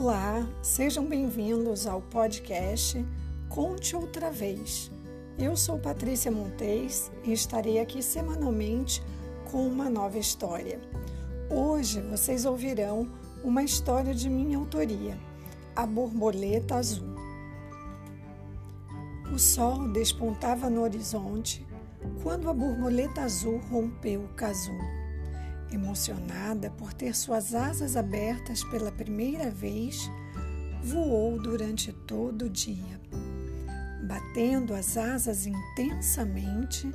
Olá, sejam bem-vindos ao podcast Conte Outra Vez. Eu sou Patrícia Montes e estarei aqui semanalmente com uma nova história. Hoje vocês ouvirão uma história de minha autoria, A Borboleta Azul. O sol despontava no horizonte quando a borboleta azul rompeu o casulo. Emocionada por ter suas asas abertas pela primeira vez, voou durante todo o dia. Batendo as asas intensamente,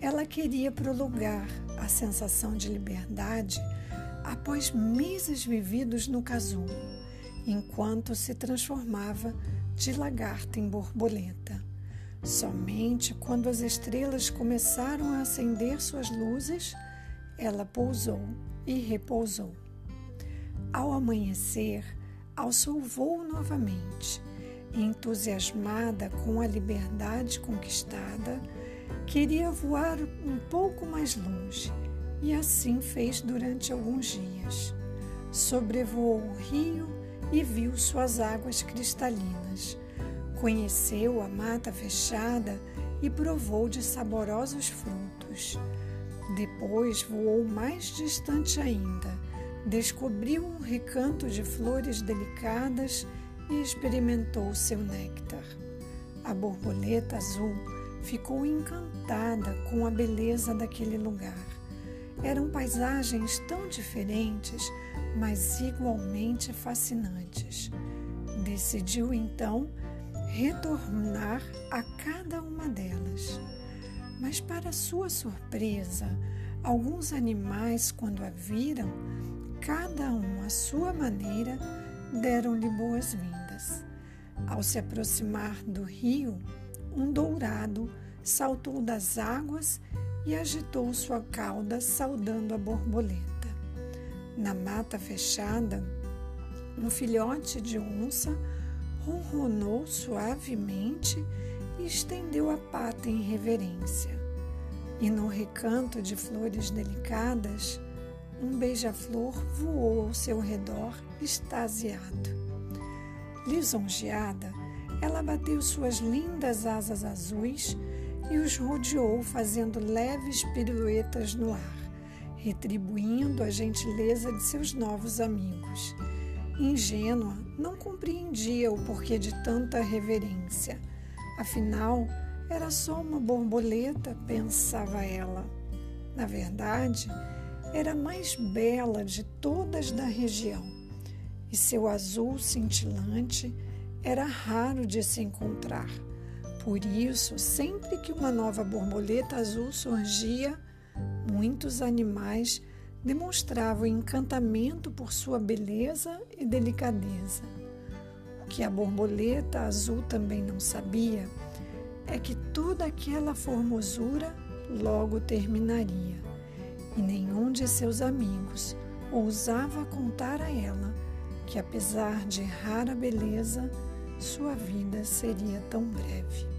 ela queria prolongar a sensação de liberdade após meses vividos no casulo, enquanto se transformava de lagarta em borboleta. Somente quando as estrelas começaram a acender suas luzes, ela pousou e repousou. Ao amanhecer, alçou voo novamente, entusiasmada com a liberdade conquistada, queria voar um pouco mais longe e assim fez durante alguns dias. Sobrevoou o rio e viu suas águas cristalinas. Conheceu a mata fechada e provou de saborosos frutos. Depois voou mais distante ainda, descobriu um recanto de flores delicadas e experimentou seu néctar. A borboleta azul ficou encantada com a beleza daquele lugar. Eram paisagens tão diferentes, mas igualmente fascinantes. Decidiu então retornar a cada uma delas. Mas, para sua surpresa, alguns animais, quando a viram, cada um à sua maneira, deram-lhe boas-vindas. Ao se aproximar do rio, um dourado saltou das águas e agitou sua cauda, saudando a borboleta. Na mata fechada, um filhote de onça ronronou suavemente e estendeu a pata em reverência. E no recanto de flores delicadas, um beija-flor voou ao seu redor, extasiado. Lisonjeada, ela bateu suas lindas asas azuis e os rodeou, fazendo leves piruetas no ar, retribuindo a gentileza de seus novos amigos. Ingênua, não compreendia o porquê de tanta reverência Afinal, era só uma borboleta, pensava ela. Na verdade, era a mais bela de todas da região, e seu azul cintilante era raro de se encontrar. Por isso, sempre que uma nova borboleta azul surgia, muitos animais demonstravam encantamento por sua beleza e delicadeza que a borboleta azul também não sabia é que toda aquela formosura logo terminaria, e nenhum de seus amigos ousava contar a ela que, apesar de rara beleza, sua vida seria tão breve.